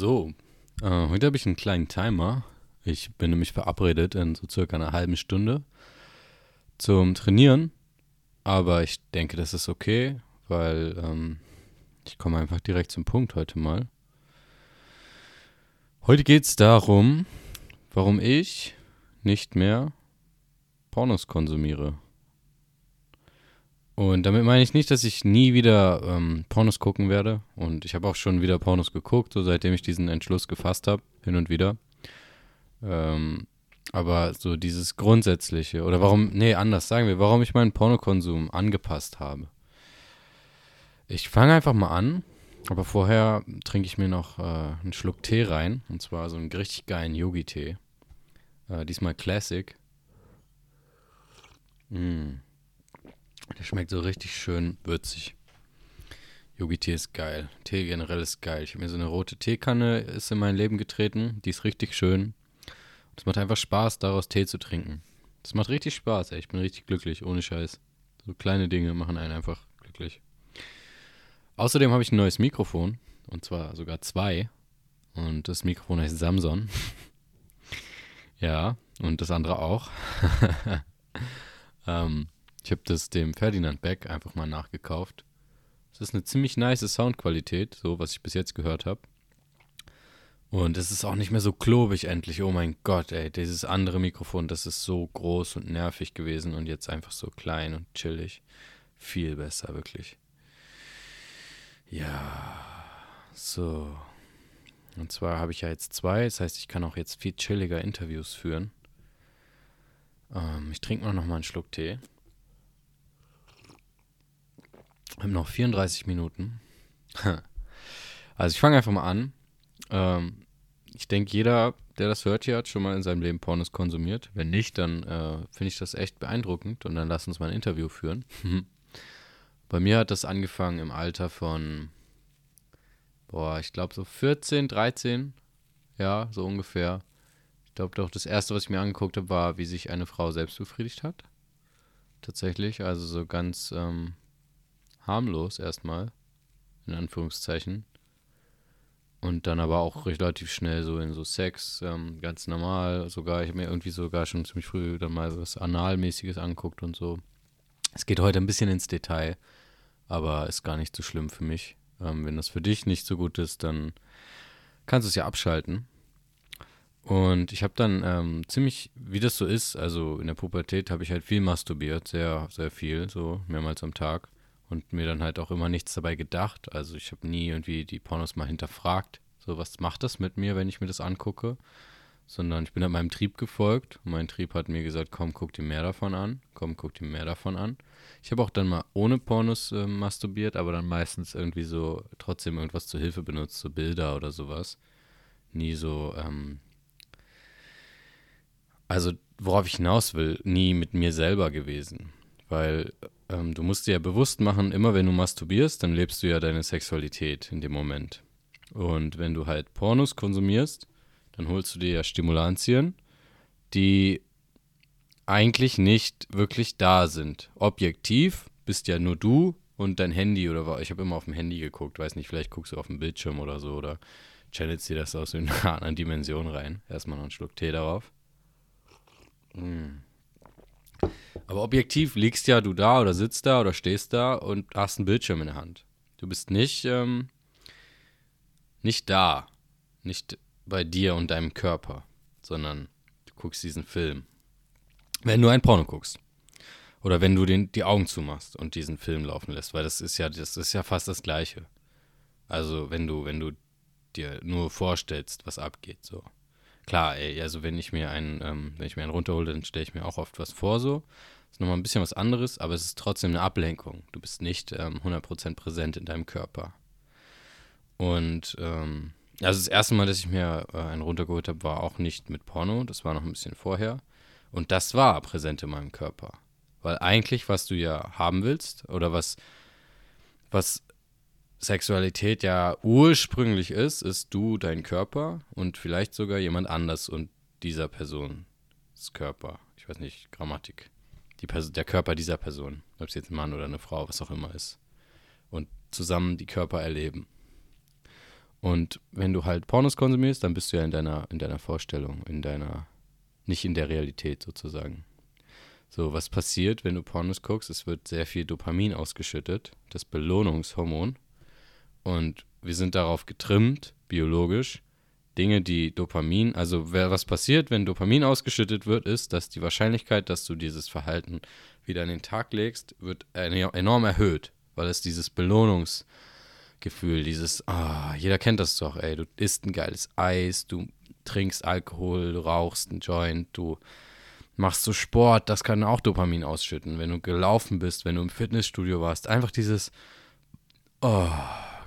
So, äh, heute habe ich einen kleinen Timer. Ich bin nämlich verabredet in so circa einer halben Stunde zum Trainieren. Aber ich denke, das ist okay, weil ähm, ich komme einfach direkt zum Punkt heute mal. Heute geht es darum, warum ich nicht mehr Pornos konsumiere. Und damit meine ich nicht, dass ich nie wieder ähm, Pornos gucken werde. Und ich habe auch schon wieder Pornos geguckt, so seitdem ich diesen Entschluss gefasst habe, hin und wieder. Ähm, aber so dieses Grundsätzliche, oder warum, nee, anders sagen wir, warum ich meinen Pornokonsum angepasst habe. Ich fange einfach mal an, aber vorher trinke ich mir noch äh, einen Schluck Tee rein. Und zwar so einen richtig geilen Yogi-Tee. Äh, diesmal Classic. Mm. Der schmeckt so richtig schön würzig. Yogi-Tee ist geil. Tee generell ist geil. Ich habe mir so eine rote Teekanne ist in mein Leben getreten. Die ist richtig schön. Es macht einfach Spaß, daraus Tee zu trinken. Das macht richtig Spaß, ey. Ich bin richtig glücklich, ohne Scheiß. So kleine Dinge machen einen einfach glücklich. Außerdem habe ich ein neues Mikrofon. Und zwar sogar zwei. Und das Mikrofon heißt Samson. ja, und das andere auch. ähm, ich habe das dem Ferdinand Beck einfach mal nachgekauft. Es ist eine ziemlich nice Soundqualität, so was ich bis jetzt gehört habe. Und es ist auch nicht mehr so klobig endlich. Oh mein Gott, ey, dieses andere Mikrofon, das ist so groß und nervig gewesen und jetzt einfach so klein und chillig. Viel besser, wirklich. Ja, so. Und zwar habe ich ja jetzt zwei, das heißt, ich kann auch jetzt viel chilliger Interviews führen. Ähm, ich trinke mal einen Schluck Tee. Wir haben noch 34 Minuten. also ich fange einfach mal an. Ähm, ich denke, jeder, der das hört hier, hat schon mal in seinem Leben Pornos konsumiert. Wenn nicht, dann äh, finde ich das echt beeindruckend und dann lass uns mal ein Interview führen. Bei mir hat das angefangen im Alter von, boah, ich glaube so 14, 13, ja, so ungefähr. Ich glaube doch, das erste, was ich mir angeguckt habe, war, wie sich eine Frau selbst befriedigt hat. Tatsächlich, also so ganz ähm, harmlos erstmal, in Anführungszeichen. Und dann aber auch relativ schnell so in so Sex, ähm, ganz normal. Sogar, ich habe mir irgendwie sogar schon ziemlich früh dann mal was Analmäßiges anguckt und so. Es geht heute ein bisschen ins Detail, aber ist gar nicht so schlimm für mich. Ähm, wenn das für dich nicht so gut ist, dann kannst du es ja abschalten. Und ich habe dann ähm, ziemlich, wie das so ist, also in der Pubertät habe ich halt viel masturbiert, sehr, sehr viel, so mehrmals am Tag und mir dann halt auch immer nichts dabei gedacht. Also ich habe nie irgendwie die Pornos mal hinterfragt, so was macht das mit mir, wenn ich mir das angucke, sondern ich bin halt meinem Trieb gefolgt und mein Trieb hat mir gesagt, komm, guck dir mehr davon an, komm, guck dir mehr davon an. Ich habe auch dann mal ohne Pornos äh, masturbiert, aber dann meistens irgendwie so trotzdem irgendwas zur Hilfe benutzt, so Bilder oder sowas. Nie so, ähm, also worauf ich hinaus will, nie mit mir selber gewesen. Weil ähm, du musst dir ja bewusst machen, immer wenn du masturbierst, dann lebst du ja deine Sexualität in dem Moment. Und wenn du halt Pornos konsumierst, dann holst du dir ja Stimulantien, die eigentlich nicht wirklich da sind. Objektiv bist ja nur du und dein Handy oder ich habe immer auf dem Handy geguckt, weiß nicht, vielleicht guckst du auf dem Bildschirm oder so oder channelst dir das aus einer anderen Dimension rein. Erstmal noch einen Schluck Tee darauf. Mm. Aber objektiv liegst ja du da oder sitzt da oder stehst da und hast einen Bildschirm in der Hand. Du bist nicht, ähm, nicht da, nicht bei dir und deinem Körper, sondern du guckst diesen Film. Wenn du ein Porno guckst. Oder wenn du den, die Augen zumachst und diesen Film laufen lässt, weil das ist ja, das ist ja fast das Gleiche. Also wenn du, wenn du dir nur vorstellst, was abgeht, so klar, ey, also wenn ich mir einen, ähm, wenn ich mir einen runterhole, dann stelle ich mir auch oft was vor so. Das ist nochmal ein bisschen was anderes, aber es ist trotzdem eine Ablenkung. Du bist nicht ähm, 100% präsent in deinem Körper. Und ähm, also das erste Mal, dass ich mir äh, einen runtergeholt habe, war auch nicht mit Porno, das war noch ein bisschen vorher. Und das war präsent in meinem Körper. Weil eigentlich, was du ja haben willst, oder was, was Sexualität ja ursprünglich ist, ist du, dein Körper und vielleicht sogar jemand anders und dieser Person das Körper. Ich weiß nicht, Grammatik. Die der Körper dieser Person, ob es jetzt ein Mann oder eine Frau, was auch immer ist. Und zusammen die Körper erleben. Und wenn du halt Pornos konsumierst, dann bist du ja in deiner, in deiner Vorstellung, in deiner, nicht in der Realität sozusagen. So, was passiert, wenn du Pornos guckst? Es wird sehr viel Dopamin ausgeschüttet, das Belohnungshormon. Und wir sind darauf getrimmt, biologisch, Dinge, die Dopamin, also was passiert, wenn Dopamin ausgeschüttet wird, ist, dass die Wahrscheinlichkeit, dass du dieses Verhalten wieder in den Tag legst, wird enorm erhöht, weil es dieses Belohnungsgefühl, dieses, ah, jeder kennt das doch, ey, du isst ein geiles Eis, du trinkst Alkohol, du rauchst einen Joint, du machst so Sport, das kann auch Dopamin ausschütten, wenn du gelaufen bist, wenn du im Fitnessstudio warst, einfach dieses, oh,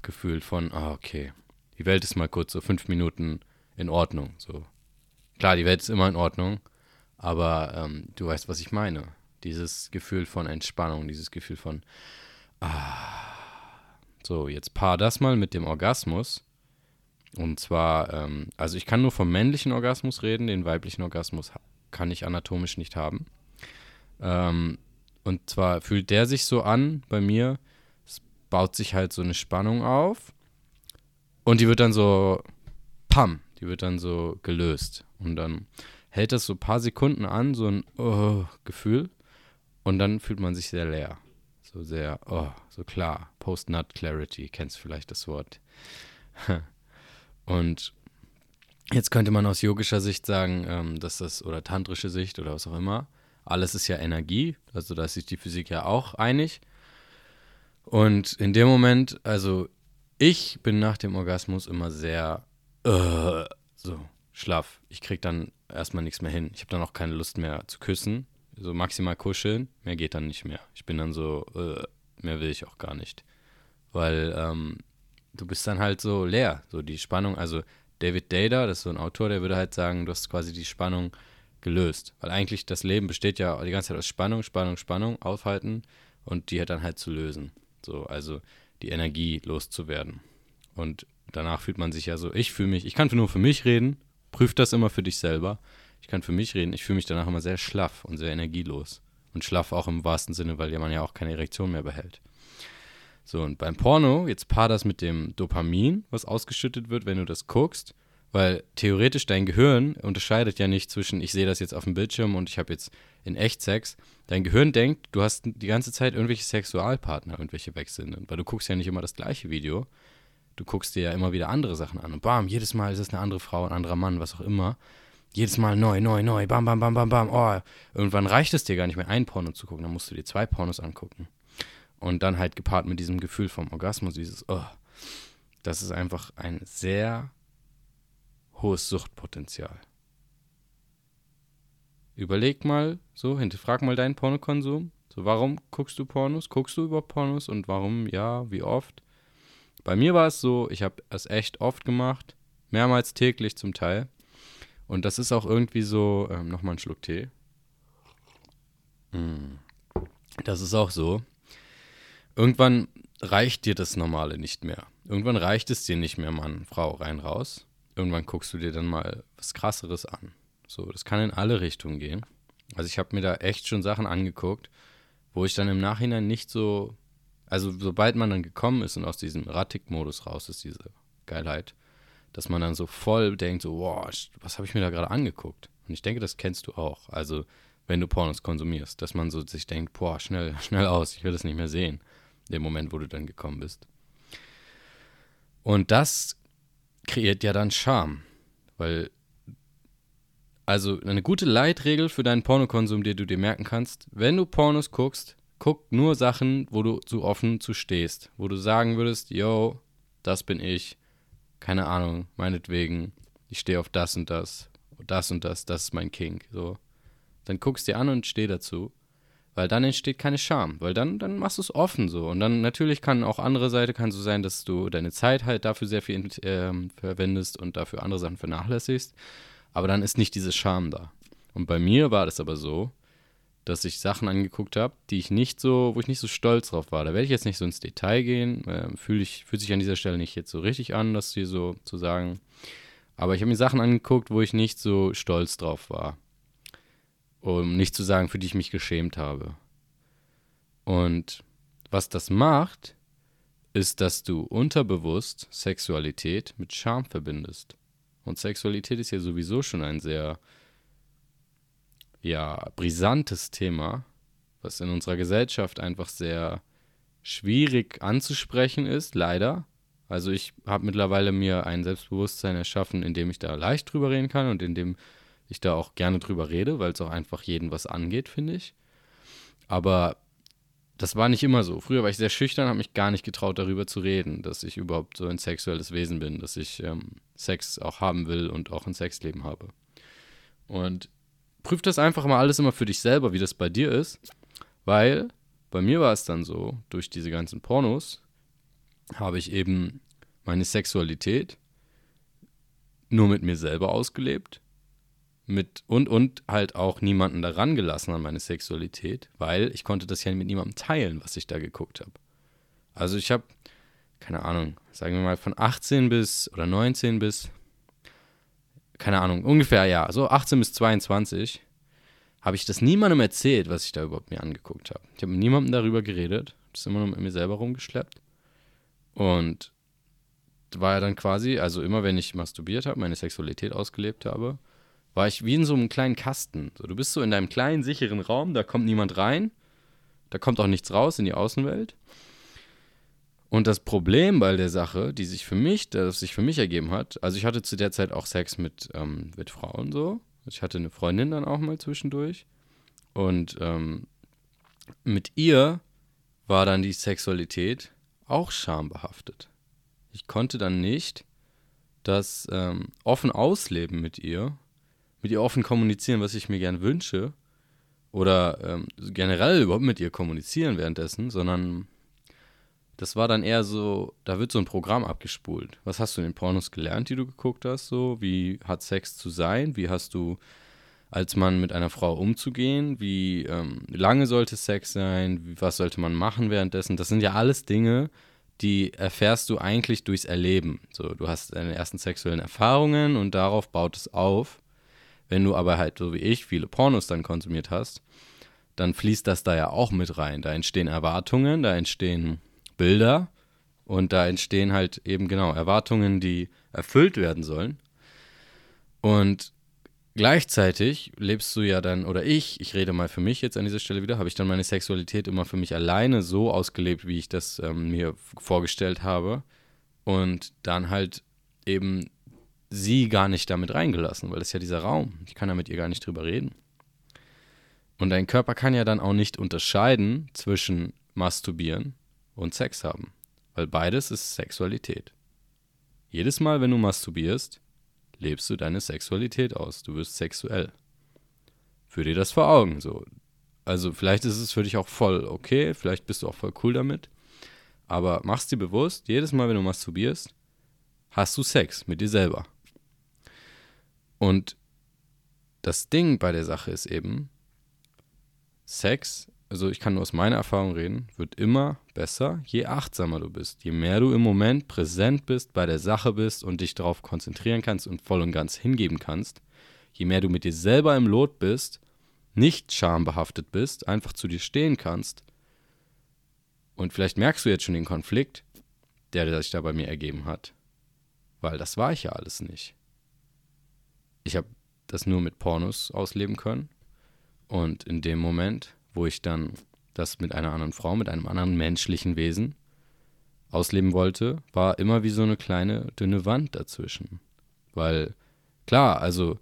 Gefühl von, ah, okay, die Welt ist mal kurz so fünf Minuten in Ordnung. So. Klar, die Welt ist immer in Ordnung, aber ähm, du weißt, was ich meine. Dieses Gefühl von Entspannung, dieses Gefühl von, ah. So, jetzt paar das mal mit dem Orgasmus. Und zwar, ähm, also ich kann nur vom männlichen Orgasmus reden, den weiblichen Orgasmus kann ich anatomisch nicht haben. Ähm, und zwar fühlt der sich so an bei mir, baut sich halt so eine Spannung auf und die wird dann so, pam, die wird dann so gelöst. Und dann hält das so ein paar Sekunden an, so ein oh, Gefühl. Und dann fühlt man sich sehr leer. So sehr, oh, so klar. Post-Nut Clarity, kennst vielleicht das Wort. und jetzt könnte man aus yogischer Sicht sagen, ähm, dass das, oder tantrische Sicht oder was auch immer, alles ist ja Energie. Also da ist sich die Physik ja auch einig. Und in dem Moment, also ich bin nach dem Orgasmus immer sehr uh, so schlaff. Ich krieg dann erstmal nichts mehr hin. Ich habe dann auch keine Lust mehr zu küssen. So maximal kuscheln, mehr geht dann nicht mehr. Ich bin dann so, uh, mehr will ich auch gar nicht. Weil ähm, du bist dann halt so leer. So die Spannung, also David Data, das ist so ein Autor, der würde halt sagen, du hast quasi die Spannung gelöst. Weil eigentlich das Leben besteht ja die ganze Zeit aus Spannung, Spannung, Spannung, aufhalten und die halt dann halt zu lösen. So, also die Energie loszuwerden. Und danach fühlt man sich ja so, ich fühle mich, ich kann nur für mich reden, prüf das immer für dich selber. Ich kann für mich reden, ich fühle mich danach immer sehr schlaff und sehr energielos. Und schlaff auch im wahrsten Sinne, weil man ja auch keine Erektion mehr behält. So, und beim Porno, jetzt paar das mit dem Dopamin, was ausgeschüttet wird, wenn du das guckst, weil theoretisch dein Gehirn unterscheidet ja nicht zwischen, ich sehe das jetzt auf dem Bildschirm und ich habe jetzt in echt Sex. Dein Gehirn denkt, du hast die ganze Zeit irgendwelche Sexualpartner, irgendwelche wechselnden, weil du guckst ja nicht immer das gleiche Video. Du guckst dir ja immer wieder andere Sachen an. Und bam, jedes Mal ist es eine andere Frau, ein anderer Mann, was auch immer. Jedes Mal neu, neu, neu, bam, bam, bam, bam, bam. Oh, irgendwann reicht es dir gar nicht mehr, ein Porno zu gucken. Dann musst du dir zwei Pornos angucken. Und dann halt gepaart mit diesem Gefühl vom Orgasmus, dieses, oh, das ist einfach ein sehr hohes Suchtpotenzial. Überleg mal, so, hinterfrag mal deinen Pornokonsum. So, warum guckst du Pornos? Guckst du über Pornos und warum, ja, wie oft? Bei mir war es so, ich habe es echt oft gemacht, mehrmals täglich zum Teil. Und das ist auch irgendwie so, ähm, nochmal einen Schluck Tee. Mm. Das ist auch so. Irgendwann reicht dir das Normale nicht mehr. Irgendwann reicht es dir nicht mehr, Mann, Frau, rein, raus irgendwann guckst du dir dann mal was krasseres an. So, das kann in alle Richtungen gehen. Also ich habe mir da echt schon Sachen angeguckt, wo ich dann im Nachhinein nicht so, also sobald man dann gekommen ist und aus diesem Erratik-Modus raus ist, diese Geilheit, dass man dann so voll denkt, so, wow, was habe ich mir da gerade angeguckt? Und ich denke, das kennst du auch. Also, wenn du Pornos konsumierst, dass man so sich denkt, boah, schnell, schnell aus, ich will das nicht mehr sehen. Dem Moment, wo du dann gekommen bist. Und das kreiert ja dann Charme. Weil, also eine gute Leitregel für deinen Pornokonsum, die du dir merken kannst, wenn du Pornos guckst, guck nur Sachen, wo du zu offen zu stehst. Wo du sagen würdest, yo, das bin ich, keine Ahnung, meinetwegen, ich stehe auf das und das, das und das, das ist mein King. So. Dann guckst dir an und steh dazu. Weil dann entsteht keine Scham, weil dann, dann machst du es offen so. Und dann natürlich kann auch andere Seite kann so sein, dass du deine Zeit halt dafür sehr viel äh, verwendest und dafür andere Sachen vernachlässigst. Aber dann ist nicht diese Scham da. Und bei mir war das aber so, dass ich Sachen angeguckt habe, die ich nicht so, wo ich nicht so stolz drauf war. Da werde ich jetzt nicht so ins Detail gehen. Äh, Fühle ich, fühlt sich an dieser Stelle nicht jetzt so richtig an, das hier so zu sagen. Aber ich habe mir Sachen angeguckt, wo ich nicht so stolz drauf war um nicht zu sagen, für die ich mich geschämt habe. Und was das macht, ist, dass du unterbewusst Sexualität mit Scham verbindest. Und Sexualität ist ja sowieso schon ein sehr, ja, brisantes Thema, was in unserer Gesellschaft einfach sehr schwierig anzusprechen ist, leider. Also ich habe mittlerweile mir ein Selbstbewusstsein erschaffen, in dem ich da leicht drüber reden kann und in dem ich da auch gerne drüber rede, weil es auch einfach jeden was angeht, finde ich. Aber das war nicht immer so. Früher war ich sehr schüchtern, habe mich gar nicht getraut, darüber zu reden, dass ich überhaupt so ein sexuelles Wesen bin, dass ich ähm, Sex auch haben will und auch ein Sexleben habe. Und prüf das einfach mal alles immer für dich selber, wie das bei dir ist, weil bei mir war es dann so, durch diese ganzen Pornos habe ich eben meine Sexualität nur mit mir selber ausgelebt mit und und halt auch niemanden daran gelassen an meine Sexualität, weil ich konnte das ja mit niemandem teilen, was ich da geguckt habe. Also ich habe keine Ahnung, sagen wir mal von 18 bis oder 19 bis keine Ahnung, ungefähr ja, so 18 bis 22 habe ich das niemandem erzählt, was ich da überhaupt mir angeguckt habe. Ich habe mit niemandem darüber geredet, das immer nur mit mir selber rumgeschleppt. Und war ja dann quasi, also immer wenn ich masturbiert habe, meine Sexualität ausgelebt habe, war ich wie in so einem kleinen Kasten. So, du bist so in deinem kleinen, sicheren Raum, da kommt niemand rein, da kommt auch nichts raus in die Außenwelt. Und das Problem bei der Sache, die sich für mich, das sich für mich ergeben hat, also ich hatte zu der Zeit auch Sex mit, ähm, mit Frauen so. Ich hatte eine Freundin dann auch mal zwischendurch. Und ähm, mit ihr war dann die Sexualität auch schambehaftet. Ich konnte dann nicht das ähm, offen ausleben mit ihr, mit ihr offen kommunizieren, was ich mir gern wünsche, oder ähm, generell überhaupt mit ihr kommunizieren währenddessen, sondern das war dann eher so, da wird so ein Programm abgespult. Was hast du in den Pornos gelernt, die du geguckt hast? So, wie hat Sex zu sein? Wie hast du als Mann mit einer Frau umzugehen? Wie ähm, lange sollte Sex sein? Was sollte man machen währenddessen? Das sind ja alles Dinge, die erfährst du eigentlich durchs Erleben. So, du hast deine ersten sexuellen Erfahrungen und darauf baut es auf. Wenn du aber halt, so wie ich, viele Pornos dann konsumiert hast, dann fließt das da ja auch mit rein. Da entstehen Erwartungen, da entstehen Bilder und da entstehen halt eben genau Erwartungen, die erfüllt werden sollen. Und gleichzeitig lebst du ja dann, oder ich, ich rede mal für mich jetzt an dieser Stelle wieder, habe ich dann meine Sexualität immer für mich alleine so ausgelebt, wie ich das ähm, mir vorgestellt habe. Und dann halt eben sie gar nicht damit reingelassen, weil das ist ja dieser Raum. Ich kann ja mit ihr gar nicht drüber reden. Und dein Körper kann ja dann auch nicht unterscheiden zwischen Masturbieren und Sex haben, weil beides ist Sexualität. Jedes Mal, wenn du masturbierst, lebst du deine Sexualität aus. Du wirst sexuell. Führ dir das vor Augen so. Also vielleicht ist es für dich auch voll okay, vielleicht bist du auch voll cool damit. Aber mach's dir bewusst, jedes Mal, wenn du masturbierst, hast du Sex mit dir selber. Und das Ding bei der Sache ist eben, Sex, also ich kann nur aus meiner Erfahrung reden, wird immer besser, je achtsamer du bist. Je mehr du im Moment präsent bist, bei der Sache bist und dich darauf konzentrieren kannst und voll und ganz hingeben kannst, je mehr du mit dir selber im Lot bist, nicht schambehaftet bist, einfach zu dir stehen kannst. Und vielleicht merkst du jetzt schon den Konflikt, der sich da bei mir ergeben hat. Weil das war ich ja alles nicht ich habe das nur mit Pornos ausleben können. Und in dem Moment, wo ich dann das mit einer anderen Frau, mit einem anderen menschlichen Wesen ausleben wollte, war immer wie so eine kleine dünne Wand dazwischen. Weil, klar, also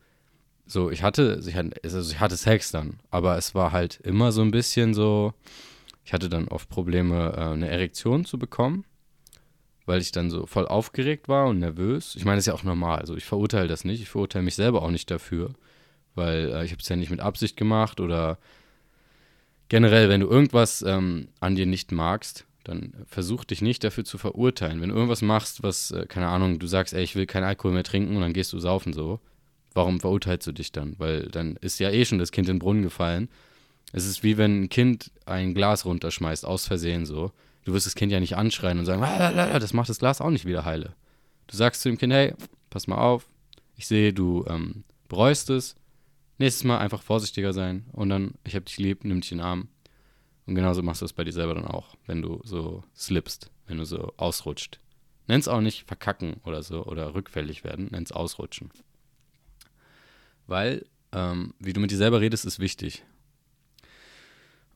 so, ich hatte, ich hatte, also ich hatte Sex dann, aber es war halt immer so ein bisschen so, ich hatte dann oft Probleme, äh, eine Erektion zu bekommen weil ich dann so voll aufgeregt war und nervös. Ich meine, das ist ja auch normal. Also ich verurteile das nicht. Ich verurteile mich selber auch nicht dafür, weil äh, ich habe es ja nicht mit Absicht gemacht oder generell, wenn du irgendwas ähm, an dir nicht magst, dann versuch dich nicht dafür zu verurteilen. Wenn du irgendwas machst, was, äh, keine Ahnung, du sagst, ey, ich will keinen Alkohol mehr trinken und dann gehst du saufen so, warum verurteilst du dich dann? Weil dann ist ja eh schon das Kind in den Brunnen gefallen. Es ist wie wenn ein Kind ein Glas runterschmeißt, aus Versehen so. Du wirst das Kind ja nicht anschreien und sagen, das macht das Glas auch nicht wieder heile. Du sagst zu dem Kind, hey, pass mal auf, ich sehe, du ähm, bereust es. Nächstes Mal einfach vorsichtiger sein und dann, ich hab dich lieb, nimm dich in den Arm. Und genauso machst du es bei dir selber dann auch, wenn du so slippst, wenn du so ausrutscht. Nenn's auch nicht verkacken oder so oder rückfällig werden, nenn's ausrutschen. Weil, ähm, wie du mit dir selber redest, ist wichtig.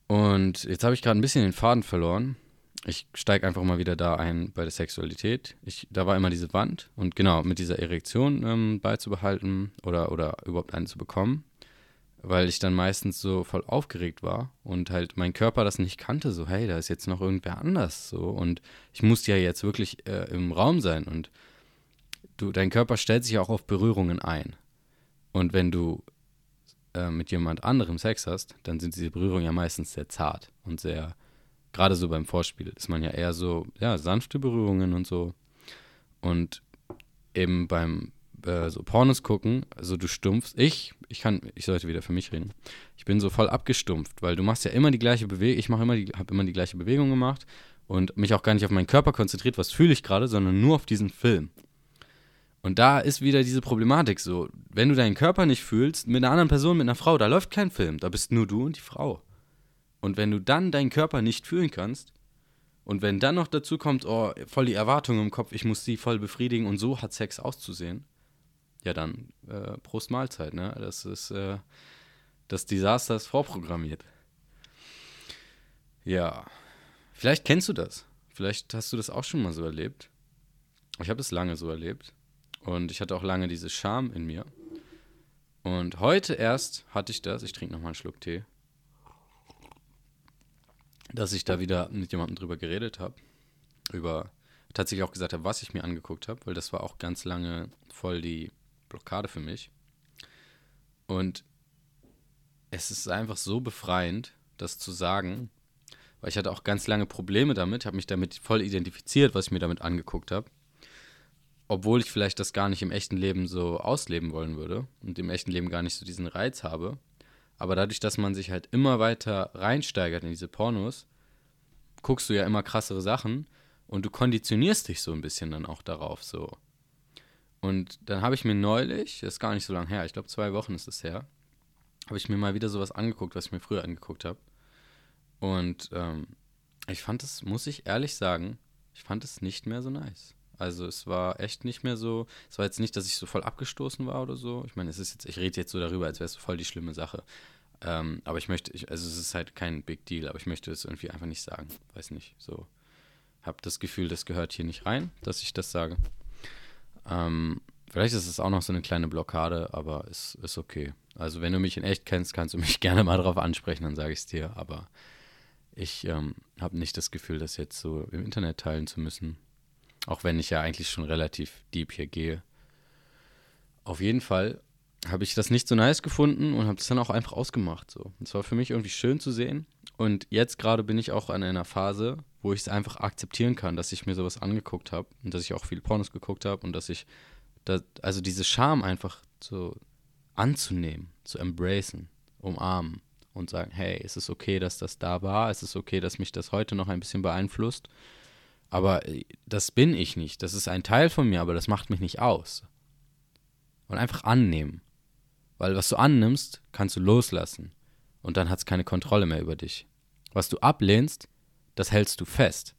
Und jetzt habe ich gerade ein bisschen den Faden verloren. Ich steige einfach mal wieder da ein bei der Sexualität. Ich, da war immer diese Wand und genau, mit dieser Erektion ähm, beizubehalten oder, oder überhaupt eine zu bekommen, weil ich dann meistens so voll aufgeregt war und halt mein Körper das nicht kannte, so hey, da ist jetzt noch irgendwer anders so und ich muss ja jetzt wirklich äh, im Raum sein und du, dein Körper stellt sich auch auf Berührungen ein. Und wenn du äh, mit jemand anderem Sex hast, dann sind diese Berührungen ja meistens sehr zart und sehr, gerade so beim Vorspiel, ist man ja eher so, ja, sanfte Berührungen und so. Und eben beim äh, so Pornos gucken, also du stumpfst, ich, ich kann, ich sollte wieder für mich reden. Ich bin so voll abgestumpft, weil du machst ja immer die gleiche Bewegung, ich mache immer die, habe immer die gleiche Bewegung gemacht und mich auch gar nicht auf meinen Körper konzentriert, was fühle ich gerade, sondern nur auf diesen Film. Und da ist wieder diese Problematik so, wenn du deinen Körper nicht fühlst, mit einer anderen Person, mit einer Frau, da läuft kein Film, da bist nur du und die Frau. Und wenn du dann deinen Körper nicht fühlen kannst, und wenn dann noch dazu kommt, oh, voll die Erwartung im Kopf, ich muss sie voll befriedigen und so hat Sex auszusehen, ja dann, äh, Prost Mahlzeit, ne? Das ist, äh, das Desaster ist vorprogrammiert. Ja, vielleicht kennst du das. Vielleicht hast du das auch schon mal so erlebt. Ich habe es lange so erlebt. Und ich hatte auch lange diese Scham in mir. Und heute erst hatte ich das, ich trinke nochmal einen Schluck Tee, dass ich da wieder mit jemandem drüber geredet habe. Über, tatsächlich auch gesagt habe, was ich mir angeguckt habe, weil das war auch ganz lange voll die Blockade für mich. Und es ist einfach so befreiend, das zu sagen, weil ich hatte auch ganz lange Probleme damit, habe mich damit voll identifiziert, was ich mir damit angeguckt habe obwohl ich vielleicht das gar nicht im echten Leben so ausleben wollen würde und im echten Leben gar nicht so diesen Reiz habe. Aber dadurch, dass man sich halt immer weiter reinsteigert in diese Pornos, guckst du ja immer krassere Sachen und du konditionierst dich so ein bisschen dann auch darauf so. Und dann habe ich mir neulich, das ist gar nicht so lange her, ich glaube zwei Wochen ist es her, habe ich mir mal wieder sowas angeguckt, was ich mir früher angeguckt habe. Und ähm, ich fand es, muss ich ehrlich sagen, ich fand es nicht mehr so nice. Also es war echt nicht mehr so, es war jetzt nicht, dass ich so voll abgestoßen war oder so. Ich meine, es ist jetzt, ich rede jetzt so darüber, als wäre es voll die schlimme Sache. Ähm, aber ich möchte, ich, also es ist halt kein Big Deal, aber ich möchte es irgendwie einfach nicht sagen. Weiß nicht, so. Hab das Gefühl, das gehört hier nicht rein, dass ich das sage. Ähm, vielleicht ist es auch noch so eine kleine Blockade, aber es ist okay. Also wenn du mich in echt kennst, kannst du mich gerne mal drauf ansprechen, dann sage ich es dir. Aber ich ähm, habe nicht das Gefühl, das jetzt so im Internet teilen zu müssen. Auch wenn ich ja eigentlich schon relativ deep hier gehe. Auf jeden Fall habe ich das nicht so nice gefunden und habe es dann auch einfach ausgemacht. So. Es war für mich irgendwie schön zu sehen. Und jetzt gerade bin ich auch an einer Phase, wo ich es einfach akzeptieren kann, dass ich mir sowas angeguckt habe und dass ich auch viel Pornos geguckt habe und dass ich, das, also diese Scham einfach so anzunehmen, zu embracen, umarmen und sagen, hey, ist es okay, dass das da war? Ist es okay, dass mich das heute noch ein bisschen beeinflusst? Aber äh, das bin ich nicht. Das ist ein Teil von mir, aber das macht mich nicht aus. Und einfach annehmen. Weil was du annimmst, kannst du loslassen. Und dann hat es keine Kontrolle mehr über dich. Was du ablehnst, das hältst du fest.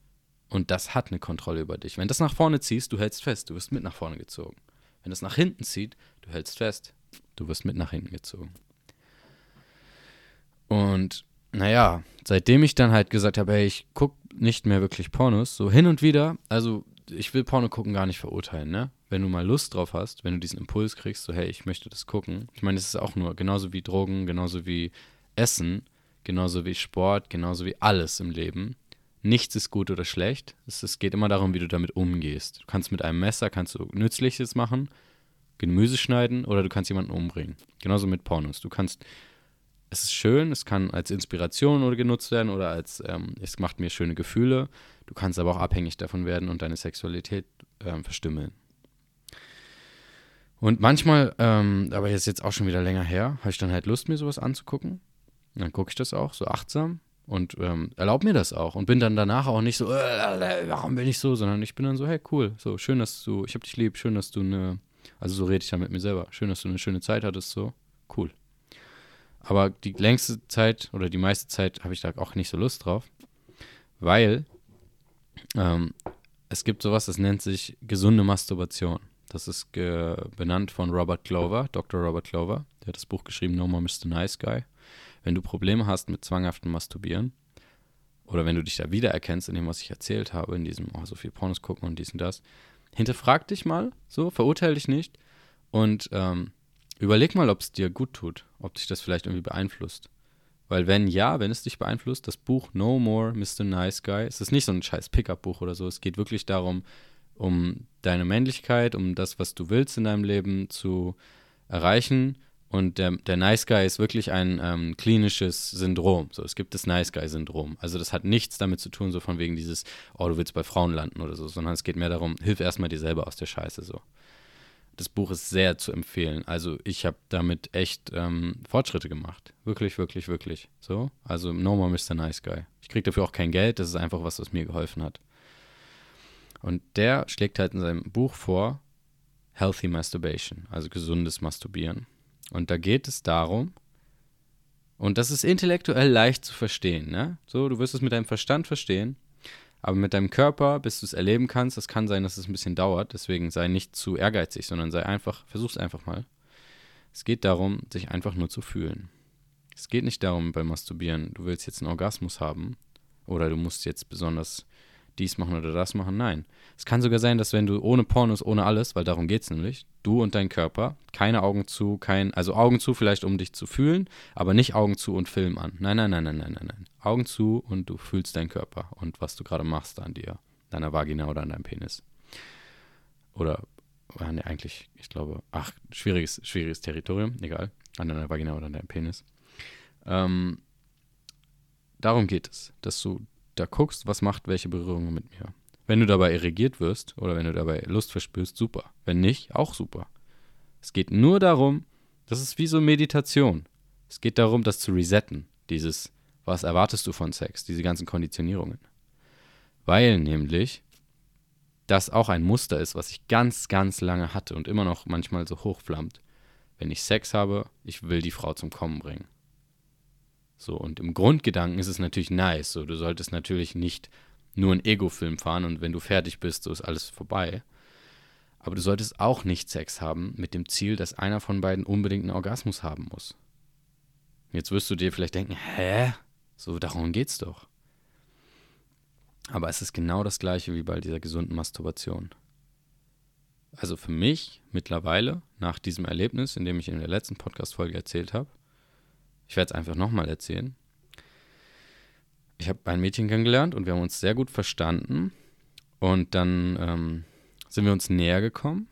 Und das hat eine Kontrolle über dich. Wenn das nach vorne ziehst, du hältst fest, du wirst mit nach vorne gezogen. Wenn das nach hinten zieht, du hältst fest, du wirst mit nach hinten gezogen. Und naja, seitdem ich dann halt gesagt habe, hey, ich gucke nicht mehr wirklich Pornos, so hin und wieder, also ich will Porno gucken gar nicht verurteilen, ne? Wenn du mal Lust drauf hast, wenn du diesen Impuls kriegst, so hey, ich möchte das gucken. Ich meine, es ist auch nur genauso wie Drogen, genauso wie Essen, genauso wie Sport, genauso wie alles im Leben. Nichts ist gut oder schlecht. Es, es geht immer darum, wie du damit umgehst. Du kannst mit einem Messer kannst du Nützliches machen, Gemüse schneiden oder du kannst jemanden umbringen. Genauso mit Pornos. Du kannst es ist schön, es kann als Inspiration oder genutzt werden oder als, ähm, es macht mir schöne Gefühle. Du kannst aber auch abhängig davon werden und deine Sexualität ähm, verstümmeln. Und manchmal, ähm, aber jetzt jetzt auch schon wieder länger her, habe ich dann halt Lust, mir sowas anzugucken. Und dann gucke ich das auch so achtsam. Und ähm, erlaube mir das auch. Und bin dann danach auch nicht so, äh, warum bin ich so, sondern ich bin dann so, hey, cool, so schön, dass du, ich habe dich lieb, schön, dass du eine, also so rede ich dann mit mir selber, schön, dass du eine schöne Zeit hattest, so, cool. Aber die längste Zeit oder die meiste Zeit habe ich da auch nicht so Lust drauf, weil ähm, es gibt sowas, das nennt sich gesunde Masturbation. Das ist benannt von Robert Clover, Dr. Robert Clover. Der hat das Buch geschrieben, No More Mr. Nice Guy. Wenn du Probleme hast mit zwanghaftem Masturbieren oder wenn du dich da wiedererkennst in dem, was ich erzählt habe, in diesem, oh, so viel Pornos gucken und dies und das, hinterfrag dich mal, so, verurteile dich nicht und ähm, überleg mal, ob es dir gut tut, ob dich das vielleicht irgendwie beeinflusst. Weil wenn ja, wenn es dich beeinflusst, das Buch No More Mr. Nice Guy, es ist nicht so ein scheiß Pickup-Buch oder so, es geht wirklich darum, um deine Männlichkeit, um das, was du willst in deinem Leben zu erreichen. Und der, der Nice Guy ist wirklich ein ähm, klinisches Syndrom. So, es gibt das Nice Guy-Syndrom. Also das hat nichts damit zu tun, so von wegen dieses, oh, du willst bei Frauen landen oder so, sondern es geht mehr darum, hilf erstmal dir selber aus der Scheiße so. Das Buch ist sehr zu empfehlen. Also ich habe damit echt ähm, Fortschritte gemacht. Wirklich, wirklich, wirklich. So. Also no more Mr. Nice Guy. Ich kriege dafür auch kein Geld. Das ist einfach was, was mir geholfen hat. Und der schlägt halt in seinem Buch vor Healthy Masturbation, also gesundes Masturbieren. Und da geht es darum, und das ist intellektuell leicht zu verstehen, ne? So, du wirst es mit deinem Verstand verstehen, aber mit deinem Körper, bis du es erleben kannst, es kann sein, dass es ein bisschen dauert, deswegen sei nicht zu ehrgeizig, sondern sei einfach, versuch's einfach mal. Es geht darum, sich einfach nur zu fühlen. Es geht nicht darum beim Masturbieren, du willst jetzt einen Orgasmus haben oder du musst jetzt besonders dies machen oder das machen. Nein. Es kann sogar sein, dass wenn du ohne Pornos, ohne alles, weil darum geht es nämlich, du und dein Körper, keine Augen zu, kein, also Augen zu vielleicht, um dich zu fühlen, aber nicht Augen zu und Film an. Nein, nein, nein, nein, nein, nein, nein. Augen zu und du fühlst deinen Körper und was du gerade machst an dir, deiner Vagina oder an deinem Penis. Oder, äh, nee, eigentlich, ich glaube, ach, schwieriges, schwieriges Territorium, egal, an deiner Vagina oder an deinem Penis. Ähm, darum geht es, dass du da guckst, was macht welche Berührungen mit mir. Wenn du dabei irrigiert wirst oder wenn du dabei Lust verspürst, super. Wenn nicht, auch super. Es geht nur darum, das ist wie so Meditation. Es geht darum, das zu resetten. Dieses, was erwartest du von Sex, diese ganzen Konditionierungen. Weil nämlich das auch ein Muster ist, was ich ganz, ganz lange hatte und immer noch manchmal so hochflammt. Wenn ich Sex habe, ich will die Frau zum Kommen bringen. So, und im Grundgedanken ist es natürlich nice. So, du solltest natürlich nicht nur einen Ego-Film fahren und wenn du fertig bist, so ist alles vorbei. Aber du solltest auch nicht Sex haben mit dem Ziel, dass einer von beiden unbedingt einen Orgasmus haben muss. Jetzt wirst du dir vielleicht denken, hä? So, darum geht's doch. Aber es ist genau das gleiche wie bei dieser gesunden Masturbation. Also für mich mittlerweile, nach diesem Erlebnis, in dem ich in der letzten Podcast-Folge erzählt habe, ich werde es einfach nochmal erzählen. Ich habe ein Mädchen kennengelernt und wir haben uns sehr gut verstanden. Und dann ähm, sind wir uns näher gekommen.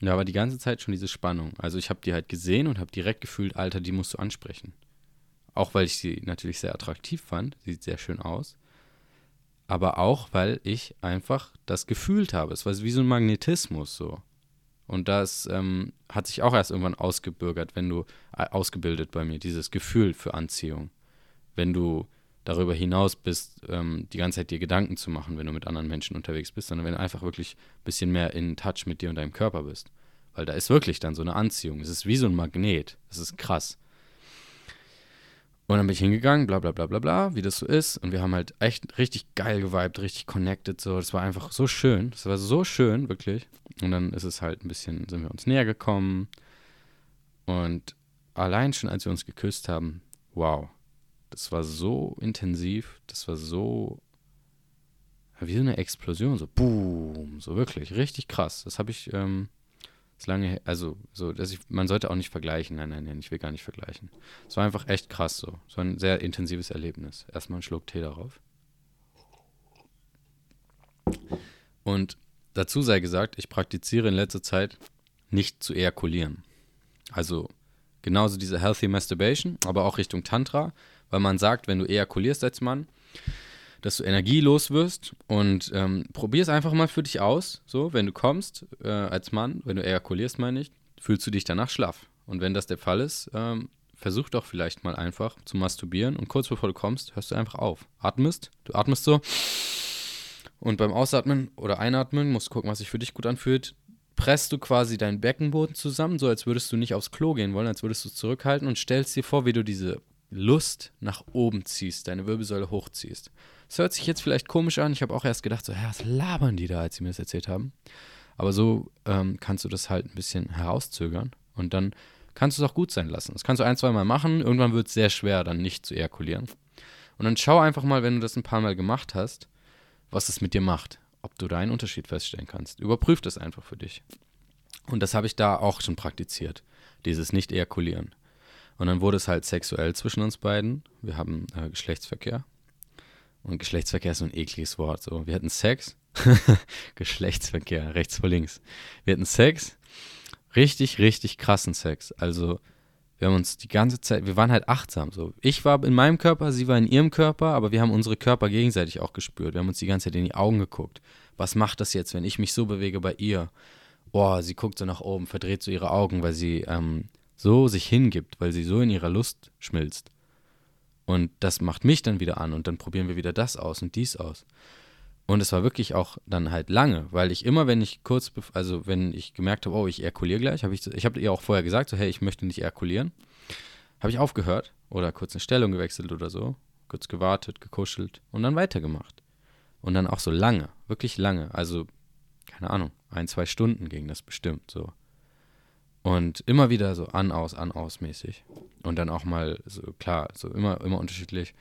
Da war die ganze Zeit schon diese Spannung. Also ich habe die halt gesehen und habe direkt gefühlt, Alter, die musst du ansprechen. Auch weil ich sie natürlich sehr attraktiv fand. Sieht sehr schön aus. Aber auch, weil ich einfach das gefühlt habe. Es war wie so ein Magnetismus so. Und das ähm, hat sich auch erst irgendwann ausgebürgert, wenn du, äh, ausgebildet bei mir, dieses Gefühl für Anziehung. Wenn du darüber hinaus bist, ähm, die ganze Zeit dir Gedanken zu machen, wenn du mit anderen Menschen unterwegs bist, sondern wenn du einfach wirklich ein bisschen mehr in Touch mit dir und deinem Körper bist. Weil da ist wirklich dann so eine Anziehung. Es ist wie so ein Magnet. Das ist krass. Und dann bin ich hingegangen, bla bla bla bla bla, wie das so ist. Und wir haben halt echt richtig geil geweibt, richtig connected. So, das war einfach so schön. Das war so schön, wirklich. Und dann ist es halt ein bisschen, sind wir uns näher gekommen. Und allein schon, als wir uns geküsst haben, wow, das war so intensiv, das war so wie so eine Explosion, so boom, so wirklich, richtig krass. Das habe ich ähm, ist lange, also so, dass ich, man sollte auch nicht vergleichen. Nein, nein, nein, ich will gar nicht vergleichen. Es war einfach echt krass so. So ein sehr intensives Erlebnis. Erstmal einen Schluck Tee darauf. Und dazu sei gesagt, ich praktiziere in letzter Zeit nicht zu ejakulieren. Also genauso diese Healthy Masturbation, aber auch Richtung Tantra, weil man sagt, wenn du ejakulierst als Mann, dass du energielos wirst und ähm, probier es einfach mal für dich aus. So, wenn du kommst äh, als Mann, wenn du ejakulierst, meine ich, fühlst du dich danach schlaff. Und wenn das der Fall ist, ähm, versuch doch vielleicht mal einfach zu masturbieren und kurz bevor du kommst, hörst du einfach auf. Atmest, du atmest so und beim Ausatmen oder Einatmen musst du gucken, was sich für dich gut anfühlt. Presst du quasi deinen Beckenboden zusammen, so als würdest du nicht aufs Klo gehen wollen, als würdest du es zurückhalten und stellst dir vor, wie du diese Lust nach oben ziehst, deine Wirbelsäule hochziehst. Das hört sich jetzt vielleicht komisch an. Ich habe auch erst gedacht, so, ja, was labern die da, als sie mir das erzählt haben. Aber so ähm, kannst du das halt ein bisschen herauszögern und dann kannst du es auch gut sein lassen. Das kannst du ein, zwei Mal machen. Irgendwann wird es sehr schwer, dann nicht zu ejakulieren. Und dann schau einfach mal, wenn du das ein paar Mal gemacht hast, was es mit dir macht. Ob du da einen Unterschied feststellen kannst. Überprüf das einfach für dich. Und das habe ich da auch schon praktiziert. Dieses Nicht-Ejakulieren. Und dann wurde es halt sexuell zwischen uns beiden. Wir haben äh, Geschlechtsverkehr. Und Geschlechtsverkehr ist so ein ekliges Wort. So, wir hatten Sex. Geschlechtsverkehr, rechts vor links. Wir hatten Sex. Richtig, richtig krassen Sex. Also, wir haben uns die ganze Zeit, wir waren halt achtsam so. Ich war in meinem Körper, sie war in ihrem Körper, aber wir haben unsere Körper gegenseitig auch gespürt. Wir haben uns die ganze Zeit in die Augen geguckt. Was macht das jetzt, wenn ich mich so bewege bei ihr? Boah, sie guckt so nach oben, verdreht so ihre Augen, weil sie ähm, so sich hingibt, weil sie so in ihrer Lust schmilzt. Und das macht mich dann wieder an und dann probieren wir wieder das aus und dies aus. Und es war wirklich auch dann halt lange, weil ich immer, wenn ich kurz, also wenn ich gemerkt habe, oh, ich ejakuliere gleich, habe ich, ich habe ihr auch vorher gesagt, so, hey, ich möchte nicht ejakulieren, habe ich aufgehört oder kurz eine Stellung gewechselt oder so, kurz gewartet, gekuschelt und dann weitergemacht. Und dann auch so lange, wirklich lange, also keine Ahnung, ein, zwei Stunden ging das bestimmt so. Und immer wieder so an, aus, an, aus mäßig. Und dann auch mal so, klar, so immer, immer unterschiedlich.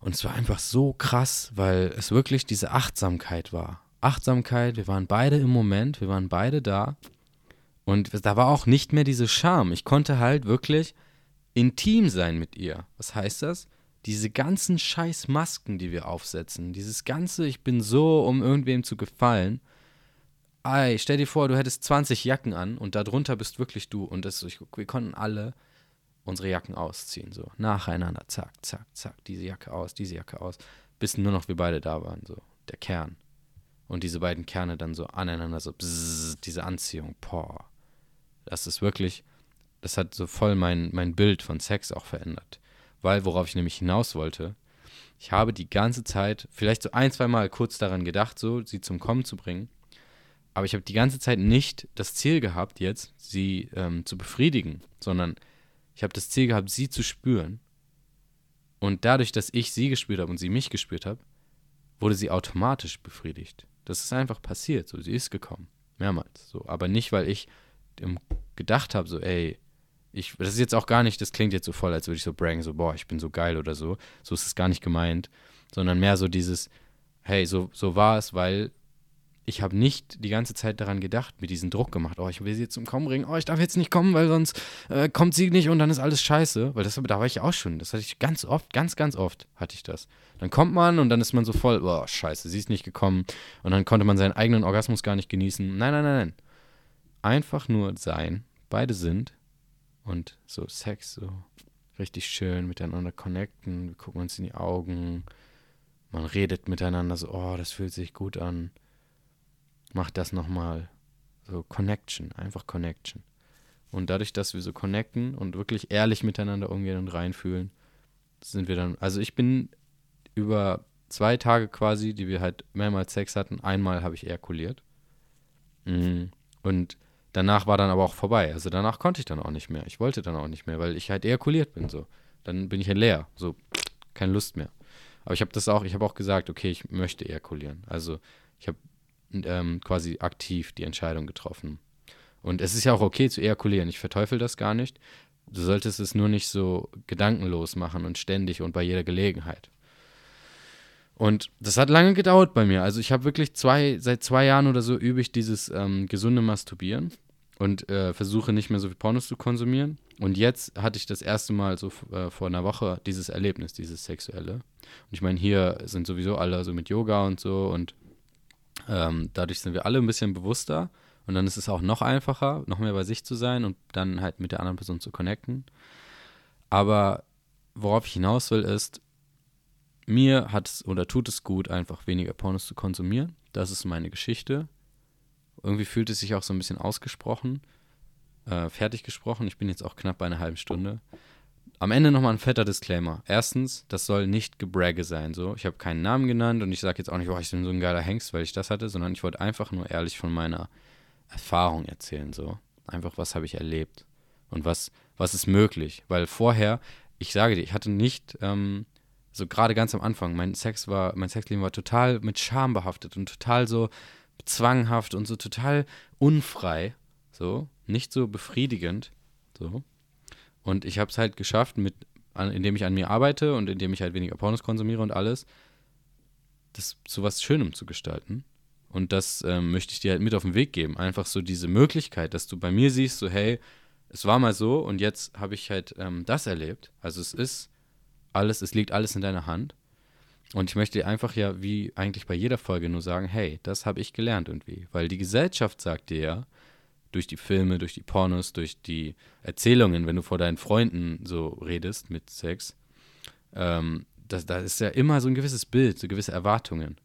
Und es war einfach so krass, weil es wirklich diese Achtsamkeit war. Achtsamkeit, wir waren beide im Moment, wir waren beide da. Und da war auch nicht mehr diese Scham. Ich konnte halt wirklich intim sein mit ihr. Was heißt das? Diese ganzen scheiß Masken, die wir aufsetzen, dieses ganze, ich bin so, um irgendwem zu gefallen. Ey, stell dir vor, du hättest 20 Jacken an und darunter bist wirklich du. Und das, wir konnten alle unsere Jacken ausziehen, so nacheinander, zack, zack, zack, diese Jacke aus, diese Jacke aus, bis nur noch wir beide da waren, so der Kern. Und diese beiden Kerne dann so aneinander, so bzzz, diese Anziehung, boah. Das ist wirklich, das hat so voll mein, mein Bild von Sex auch verändert. Weil, worauf ich nämlich hinaus wollte, ich habe die ganze Zeit, vielleicht so ein, zwei Mal kurz daran gedacht, so sie zum Kommen zu bringen. Aber ich habe die ganze Zeit nicht das Ziel gehabt, jetzt sie ähm, zu befriedigen, sondern ich habe das Ziel gehabt, sie zu spüren. Und dadurch, dass ich sie gespürt habe und sie mich gespürt habe, wurde sie automatisch befriedigt. Das ist einfach passiert. So, sie ist gekommen. Mehrmals. So. Aber nicht, weil ich gedacht habe, so, ey, ich, das ist jetzt auch gar nicht, das klingt jetzt so voll, als würde ich so braggen, so, boah, ich bin so geil oder so. So ist es gar nicht gemeint. Sondern mehr so dieses, hey, so, so war es, weil ich habe nicht die ganze Zeit daran gedacht, mir diesen Druck gemacht, oh, ich will sie jetzt zum Kommen bringen, oh, ich darf jetzt nicht kommen, weil sonst äh, kommt sie nicht und dann ist alles scheiße. Weil das, da war ich auch schon, das hatte ich ganz oft, ganz, ganz oft hatte ich das. Dann kommt man und dann ist man so voll, oh, scheiße, sie ist nicht gekommen. Und dann konnte man seinen eigenen Orgasmus gar nicht genießen. Nein, nein, nein, nein. Einfach nur sein, beide sind und so Sex, so richtig schön miteinander connecten, wir gucken uns in die Augen, man redet miteinander so, oh, das fühlt sich gut an mach das nochmal. So Connection, einfach Connection. Und dadurch, dass wir so connecten und wirklich ehrlich miteinander umgehen und reinfühlen, sind wir dann, also ich bin über zwei Tage quasi, die wir halt mehrmals Sex hatten, einmal habe ich ejakuliert. Mhm. Und danach war dann aber auch vorbei. Also danach konnte ich dann auch nicht mehr. Ich wollte dann auch nicht mehr, weil ich halt ejakuliert bin so. Dann bin ich halt leer, so keine Lust mehr. Aber ich habe das auch, ich habe auch gesagt, okay, ich möchte ejakulieren. Also ich habe ähm, quasi aktiv die Entscheidung getroffen. Und es ist ja auch okay zu ejakulieren. Ich verteufel das gar nicht. Du solltest es nur nicht so gedankenlos machen und ständig und bei jeder Gelegenheit. Und das hat lange gedauert bei mir. Also ich habe wirklich zwei, seit zwei Jahren oder so übe ich dieses ähm, gesunde Masturbieren und äh, versuche nicht mehr so viel Pornos zu konsumieren. Und jetzt hatte ich das erste Mal so äh, vor einer Woche dieses Erlebnis, dieses sexuelle. Und ich meine, hier sind sowieso alle so mit Yoga und so und ähm, dadurch sind wir alle ein bisschen bewusster und dann ist es auch noch einfacher, noch mehr bei sich zu sein und dann halt mit der anderen Person zu connecten. Aber worauf ich hinaus will, ist, mir hat es oder tut es gut, einfach weniger Pornos zu konsumieren. Das ist meine Geschichte. Irgendwie fühlt es sich auch so ein bisschen ausgesprochen, äh, fertig gesprochen. Ich bin jetzt auch knapp bei einer halben Stunde. Am Ende nochmal ein fetter Disclaimer. Erstens, das soll nicht Gebragge sein. So. Ich habe keinen Namen genannt und ich sage jetzt auch nicht, oh, ich bin so ein geiler Hengst, weil ich das hatte, sondern ich wollte einfach nur ehrlich von meiner Erfahrung erzählen. So. Einfach, was habe ich erlebt und was, was ist möglich. Weil vorher, ich sage dir, ich hatte nicht, ähm, so gerade ganz am Anfang, mein Sex war, mein Sexleben war total mit Scham behaftet und total so zwanghaft und so total unfrei, so, nicht so befriedigend, so. Und ich habe es halt geschafft, mit, an, indem ich an mir arbeite und indem ich halt weniger Pornos konsumiere und alles, das zu was Schönem zu gestalten. Und das ähm, möchte ich dir halt mit auf den Weg geben. Einfach so diese Möglichkeit, dass du bei mir siehst, so, hey, es war mal so und jetzt habe ich halt ähm, das erlebt. Also es ist alles, es liegt alles in deiner Hand. Und ich möchte dir einfach ja, wie eigentlich bei jeder Folge, nur sagen, hey, das habe ich gelernt irgendwie. Weil die Gesellschaft sagt dir ja, durch die Filme, durch die Pornos, durch die Erzählungen, wenn du vor deinen Freunden so redest mit Sex, ähm, das, da ist ja immer so ein gewisses Bild, so gewisse Erwartungen.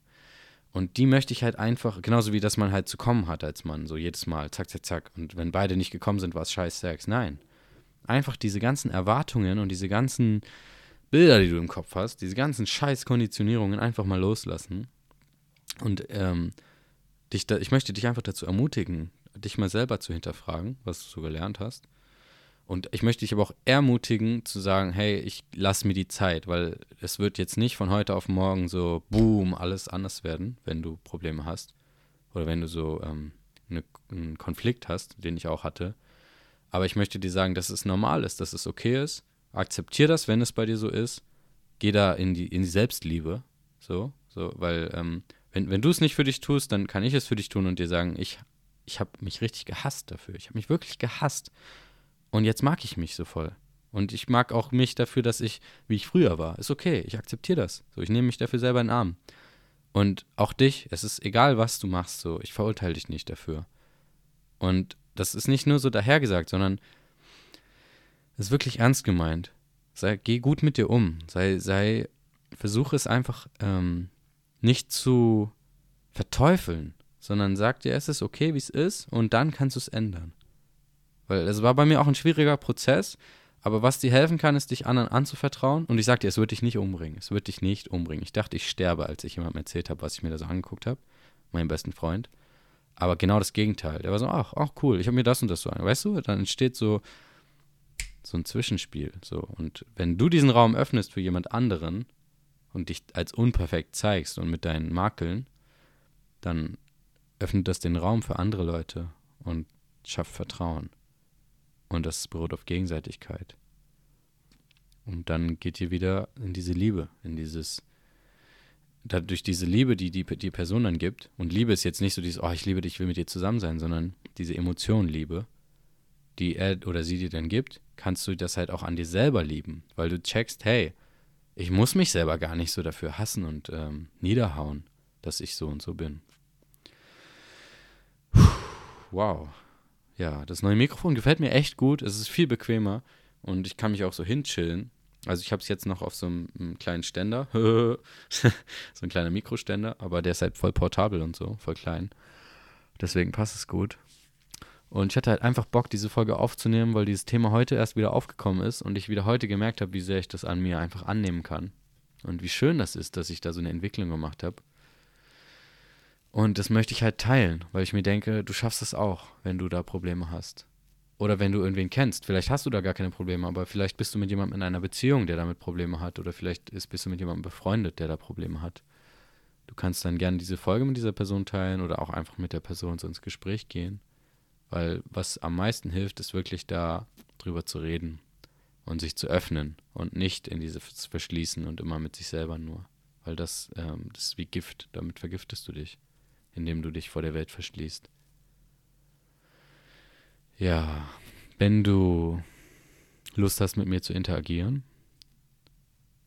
Und die möchte ich halt einfach, genauso wie dass man halt zu kommen hat als Mann, so jedes Mal, zack, zack, zack. Und wenn beide nicht gekommen sind, war es scheiß Sex. Nein. Einfach diese ganzen Erwartungen und diese ganzen Bilder, die du im Kopf hast, diese ganzen scheiß Konditionierungen einfach mal loslassen. Und ähm, dich da, ich möchte dich einfach dazu ermutigen, dich mal selber zu hinterfragen, was du so gelernt hast. Und ich möchte dich aber auch ermutigen zu sagen, hey, ich lass mir die Zeit, weil es wird jetzt nicht von heute auf morgen so, boom, alles anders werden, wenn du Probleme hast. Oder wenn du so ähm, eine, einen Konflikt hast, den ich auch hatte. Aber ich möchte dir sagen, dass es normal ist, dass es okay ist. Akzeptier das, wenn es bei dir so ist. Geh da in die, in die Selbstliebe. So, so, weil ähm, wenn, wenn du es nicht für dich tust, dann kann ich es für dich tun und dir sagen, ich, ich habe mich richtig gehasst dafür. Ich habe mich wirklich gehasst. Und jetzt mag ich mich so voll. Und ich mag auch mich dafür, dass ich, wie ich früher war. Ist okay, ich akzeptiere das. So, ich nehme mich dafür selber in den Arm. Und auch dich, es ist egal, was du machst, so, ich verurteile dich nicht dafür. Und das ist nicht nur so dahergesagt, sondern es ist wirklich ernst gemeint. Sei, geh gut mit dir um. Sei, sei, versuche es einfach ähm, nicht zu verteufeln, sondern sag dir, es ist okay, wie es ist, und dann kannst du es ändern. Weil es war bei mir auch ein schwieriger Prozess. Aber was dir helfen kann, ist, dich anderen anzuvertrauen. Und ich sag dir, es wird dich nicht umbringen. Es wird dich nicht umbringen. Ich dachte, ich sterbe, als ich jemandem erzählt habe, was ich mir da so angeguckt habe. Meinem besten Freund. Aber genau das Gegenteil. Der war so, ach, ach cool, ich habe mir das und das so an. Weißt du, dann entsteht so, so ein Zwischenspiel. So. Und wenn du diesen Raum öffnest für jemand anderen und dich als unperfekt zeigst und mit deinen Makeln, dann öffnet das den Raum für andere Leute und schafft Vertrauen. Und das beruht auf Gegenseitigkeit. Und dann geht ihr wieder in diese Liebe, in dieses, dadurch diese Liebe, die die, die Person dann gibt. Und Liebe ist jetzt nicht so dieses, oh, ich liebe dich, ich will mit dir zusammen sein, sondern diese Emotion Liebe, die er oder sie dir dann gibt, kannst du das halt auch an dir selber lieben, weil du checkst, hey, ich muss mich selber gar nicht so dafür hassen und ähm, niederhauen, dass ich so und so bin. Wow, ja, das neue Mikrofon gefällt mir echt gut. Es ist viel bequemer und ich kann mich auch so hinchillen. Also ich habe es jetzt noch auf so einem, kleinen Ständer, so ein kleiner Mikroständer, aber der ist halt voll portabel und so, voll klein. Deswegen passt es gut. Und ich hatte halt einfach Bock, diese Folge aufzunehmen, weil dieses Thema heute erst wieder aufgekommen ist und ich wieder heute gemerkt habe, wie sehr ich das an mir einfach annehmen kann. Und wie schön das ist, dass ich da so eine Entwicklung gemacht habe. Und das möchte ich halt teilen, weil ich mir denke, du schaffst es auch, wenn du da Probleme hast. Oder wenn du irgendwen kennst. Vielleicht hast du da gar keine Probleme, aber vielleicht bist du mit jemandem in einer Beziehung, der damit Probleme hat. Oder vielleicht ist, bist du mit jemandem befreundet, der da Probleme hat. Du kannst dann gerne diese Folge mit dieser Person teilen oder auch einfach mit der Person so ins Gespräch gehen. Weil was am meisten hilft, ist wirklich da drüber zu reden und sich zu öffnen und nicht in diese Verschließen und immer mit sich selber nur. Weil das, ähm, das ist wie Gift, damit vergiftest du dich indem du dich vor der Welt verschließt. Ja, wenn du Lust hast, mit mir zu interagieren,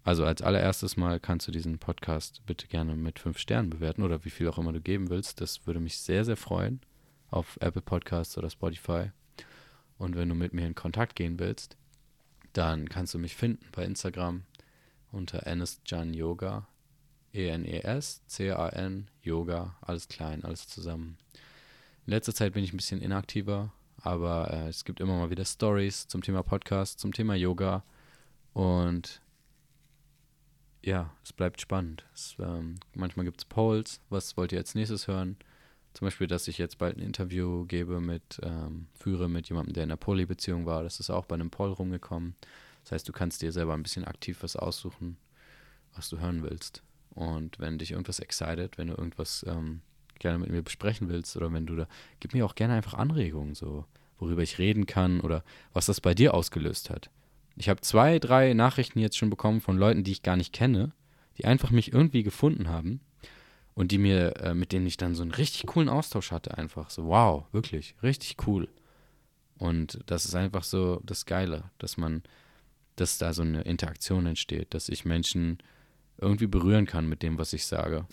also als allererstes Mal kannst du diesen Podcast bitte gerne mit fünf Sternen bewerten oder wie viel auch immer du geben willst. Das würde mich sehr, sehr freuen auf Apple Podcasts oder Spotify. Und wenn du mit mir in Kontakt gehen willst, dann kannst du mich finden bei Instagram unter Yoga, E-N-E-S, C-A-N, Yoga, alles klein, alles zusammen. In letzter Zeit bin ich ein bisschen inaktiver, aber äh, es gibt immer mal wieder Stories zum Thema Podcast, zum Thema Yoga und ja, es bleibt spannend. Es, ähm, manchmal gibt es Polls, was wollt ihr als nächstes hören? Zum Beispiel, dass ich jetzt bald ein Interview gebe mit, ähm, führe mit jemandem, der in einer Poly-Beziehung war. Das ist auch bei einem Poll rumgekommen. Das heißt, du kannst dir selber ein bisschen aktiv was aussuchen, was du hören willst. Und wenn dich irgendwas excited, wenn du irgendwas ähm, gerne mit mir besprechen willst oder wenn du da, gib mir auch gerne einfach Anregungen, so worüber ich reden kann oder was das bei dir ausgelöst hat. Ich habe zwei, drei Nachrichten jetzt schon bekommen von Leuten, die ich gar nicht kenne, die einfach mich irgendwie gefunden haben und die mir, äh, mit denen ich dann so einen richtig coolen Austausch hatte, einfach so, wow, wirklich, richtig cool. Und das ist einfach so das Geile, dass man, dass da so eine Interaktion entsteht, dass ich Menschen irgendwie berühren kann mit dem, was ich sage.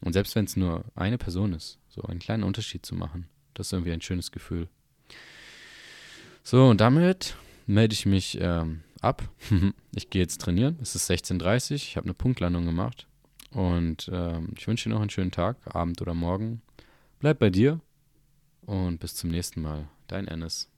Und selbst wenn es nur eine Person ist, so einen kleinen Unterschied zu machen, das ist irgendwie ein schönes Gefühl. So, und damit melde ich mich ähm, ab. ich gehe jetzt trainieren. Es ist 16.30 Uhr. Ich habe eine Punktlandung gemacht. Und ähm, ich wünsche dir noch einen schönen Tag, Abend oder Morgen. Bleib bei dir und bis zum nächsten Mal. Dein Ennis.